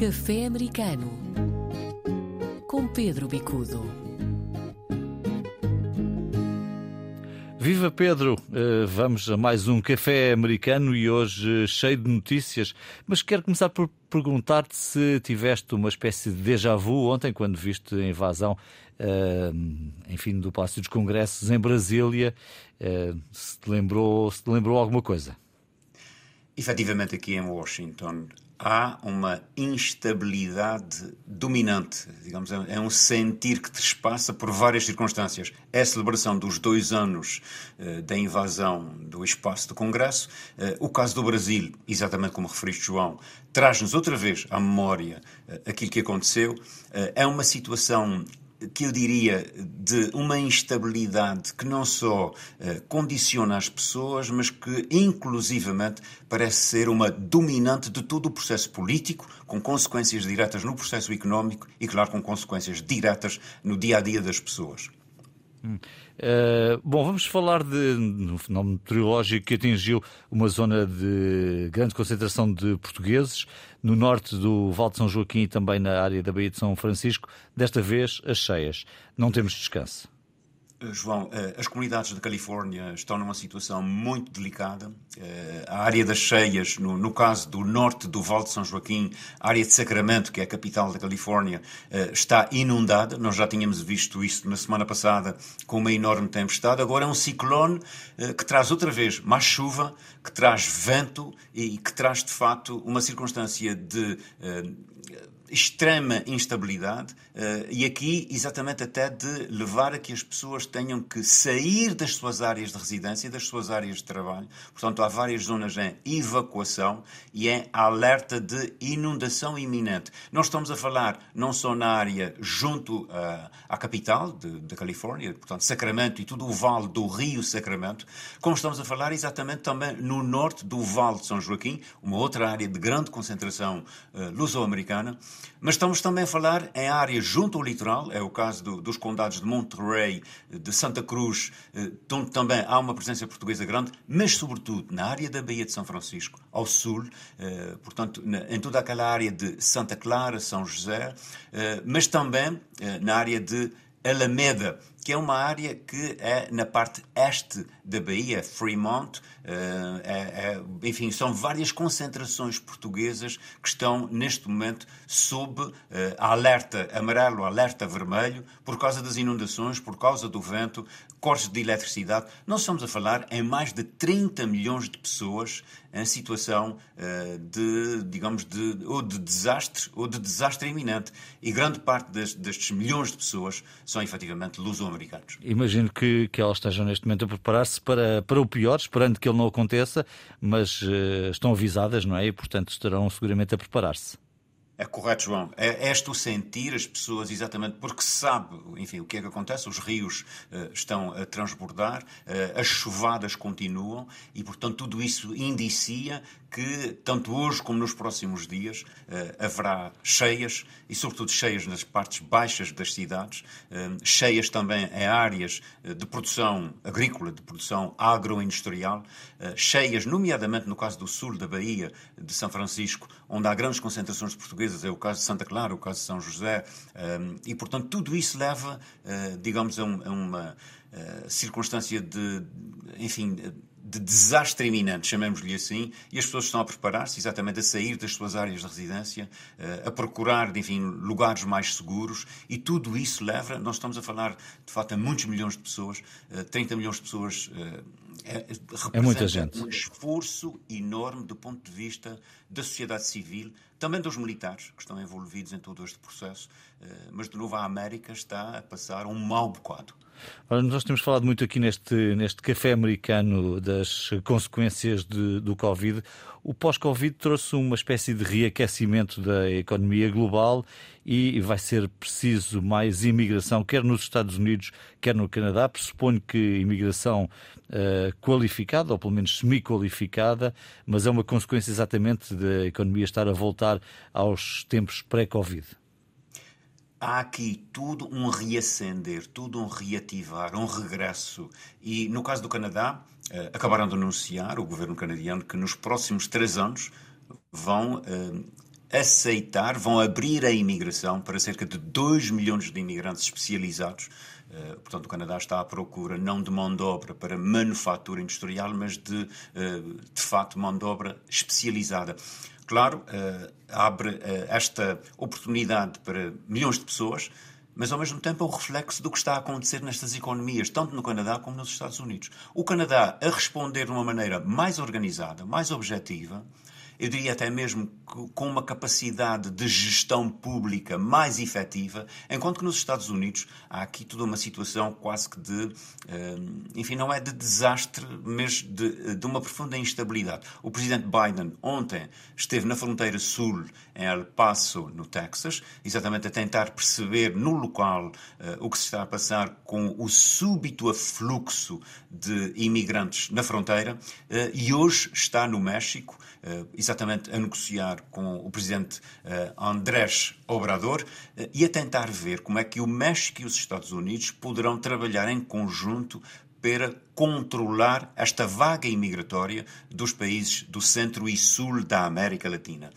Café Americano com Pedro Bicudo. Viva Pedro, uh, vamos a mais um café americano e hoje cheio de notícias. Mas quero começar por perguntar-te se tiveste uma espécie de déjà vu ontem, quando viste a invasão, uh, enfim, do Palácio dos Congressos em Brasília. se, te lembrou, se te lembrou alguma coisa? Efetivamente, aqui em Washington, há uma instabilidade dominante, digamos, é um sentir que trespassa por várias circunstâncias. É a celebração dos dois anos uh, da invasão do espaço do Congresso. Uh, o caso do Brasil, exatamente como referiste, João, traz-nos outra vez à memória uh, aquilo que aconteceu. é uma situação que eu diria de uma instabilidade que não só uh, condiciona as pessoas, mas que inclusivamente parece ser uma dominante de todo o processo político, com consequências diretas no processo económico e, claro, com consequências diretas no dia a dia das pessoas. Uh, bom, vamos falar de um fenómeno meteorológico que atingiu uma zona de grande concentração de portugueses no norte do Val de São Joaquim e também na área da Baía de São Francisco, desta vez as cheias. Não temos descanso. Eh, João, eh, as comunidades da Califórnia estão numa situação muito delicada. Eh, a área das cheias, no, no, caso do norte do Vale de São Joaquim, a área de Sacramento, que é a capital da Califórnia, está inundada. Nós já tínhamos visto isso na semana passada com uma enorme tempestade. Agora é um ciclone que traz outra vez mais chuva, que traz vento e que traz, de facto, uma circunstância de extrema instabilidade uh, e aqui exatamente até de levar a que as pessoas tenham que sair das suas áreas de residência, das suas áreas de trabalho. Portanto, há várias zonas em evacuação e em alerta de inundação iminente. Nós estamos a falar não só na área junto uh, à capital da Califórnia, portanto, Sacramento e todo o vale do Rio Sacramento, como estamos a falar exatamente também no norte do Vale de São Joaquim, uma outra área de grande concentração uh, luso-americana. Mas estamos também a falar em áreas junto ao litoral, é o caso do, dos condados de Monterrey, de Santa Cruz, eh, onde também há uma presença portuguesa grande, mas sobretudo na área da Baía de São Francisco, ao sul, eh, portanto, em toda aquela área de Santa Clara, São José, eh, mas também na área de Alameda, que é uma área que é na parte este da Bahia, Fremont, eh, é, é, enfim, são várias concentrações portuguesas que estão neste momento sob uh, alerta amarelo, alerta vermelho, por causa das inundações, por causa do vento, cortes de eletricidade. Nós estamos a falar em mais de 30 milhões de pessoas em situação uh, de, digamos, de, ou de desastre ou de desastre iminente. E grande parte das, destes milhões de pessoas são efetivamente luso-americanos. Imagino que, que elas estejam neste momento a preparar-se para, para o pior, esperando que ele não aconteça, mas uh, estão avisadas, não é? E, portanto, estarão seguramente a preparar-se. É correto, João. É, é este o sentir as pessoas exatamente porque se sabe, enfim, o que é que acontece. Os rios uh, estão a transbordar, uh, as chuvadas continuam e, portanto, tudo isso indicia que, tanto hoje como nos próximos dias, uh, haverá cheias e, sobretudo, cheias nas partes baixas das cidades, cheias também em áreas de produção agrícola, de produção agroindustrial, cheias, nomeadamente no caso do sul da Bahia, de São Francisco, onde há grandes concentrações de portugueses é o caso de Santa Clara, o caso de São José, um, e portanto tudo isso leva, uh, digamos, a, um, uma uh, circunstância de, enfim, de desastre iminente, chamemos-lhe assim, e as pessoas estão a preparar-se exatamente a sair das suas áreas de residência, uh, a procurar, enfim, lugares mais seguros, e tudo isso leva, nós estamos a falar, de facto, a muitos milhões de pessoas, 30 milhões de pessoas é, é muita gente. um esforço enorme do ponto de vista da sociedade civil, também dos militares que estão envolvidos em todo este processo, eh, mas de novo a América está a passar um mau bocado. Nós temos falado muito aqui neste, neste café americano das consequências de, do Covid. O pós-Covid trouxe uma espécie de reaquecimento da economia global e vai ser preciso mais imigração, quer nos Estados Unidos, quer no Canadá. Pressuponho que imigração uh, qualificada, ou pelo menos semi-qualificada, mas é uma consequência exatamente da economia estar a voltar aos tempos pré-Covid há aqui tudo um reacender, tudo um reativar, um regresso. E no caso do Canadá, eh, acabaram de anunciar, o governo canadiano, que nos próximos três anos vão eh, aceitar, vão abrir a imigração para cerca de 2 milhões de imigrantes especializados. Uh, portanto, o Canadá está à procura não de mão de obra para manufatura industrial, mas de, de fato, mão de obra especializada. Claro, uh, abre esta oportunidade para milhões de pessoas, mas ao mesmo tempo é o reflexo do que está a acontecer nestas economias, tanto no Canadá como nos Estados Unidos. O Canadá a responder de uma maneira mais organizada, mais objetiva, eu diria até mesmo com uma capacidade de gestão pública mais efetiva, enquanto que nos Estados Unidos há aqui toda uma situação quase que de, eh, enfim, não é de desastre, mas de, de uma profunda instabilidade. O presidente Biden ontem esteve na fronteira sul, em El Paso, no Texas, exatamente a tentar perceber no local eh, o que se está a passar com o súbito afluxo de imigrantes na fronteira, eh, e hoje está no México eh, exatamente a negociar com o presidente eh, Andrés Obrador eh, e a tentar ver como é que o México e os Estados Unidos poderão trabalhar em conjunto para controlar esta vaga imigratória dos países do centro e sul da América Latina.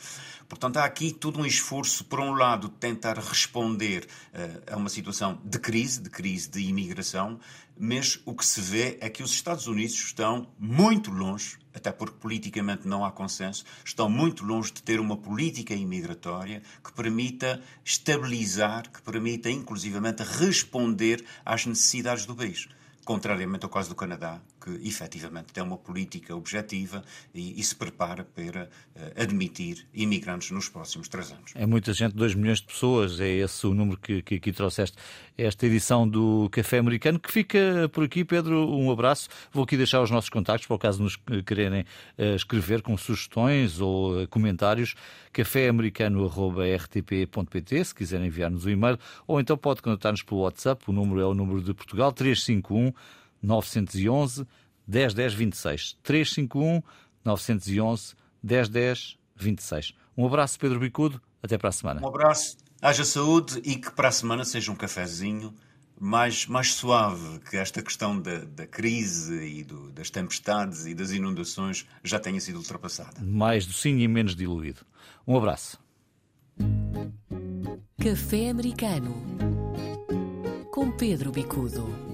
Portanto, há aqui todo um esforço, por um lado, de tentar responder uh, a uma situação de crise, de crise de imigração, mas o que se vê é que os Estados Unidos estão muito longe, até porque politicamente não há consenso, estão muito longe de ter uma política imigratória que permita estabilizar, que permita inclusivamente responder às necessidades do país contrariamente ao caso do Canadá, que efetivamente tem uma política objetiva e, e se prepara para uh, admitir imigrantes nos próximos três anos. É muita gente, 2 milhões de pessoas, é esse o número que, que aqui trouxeste. Esta edição do Café Americano, que fica por aqui, Pedro, um abraço. Vou aqui deixar os nossos contactos para o caso nos quererem uh, escrever com sugestões ou uh, comentários. caféamericano.rtp.pt, se quiserem enviar-nos o um e-mail, ou então pode contatar-nos pelo WhatsApp, o número é o número de Portugal, 351 911 1010 26. 351 911 1010 26. Um abraço, Pedro Bicudo. Até para a semana. Um abraço, haja saúde e que para a semana seja um cafezinho mais, mais suave, que esta questão da, da crise e do, das tempestades e das inundações já tenha sido ultrapassada. Mais docinho e menos diluído. Um abraço. Café Americano com Pedro Bicudo.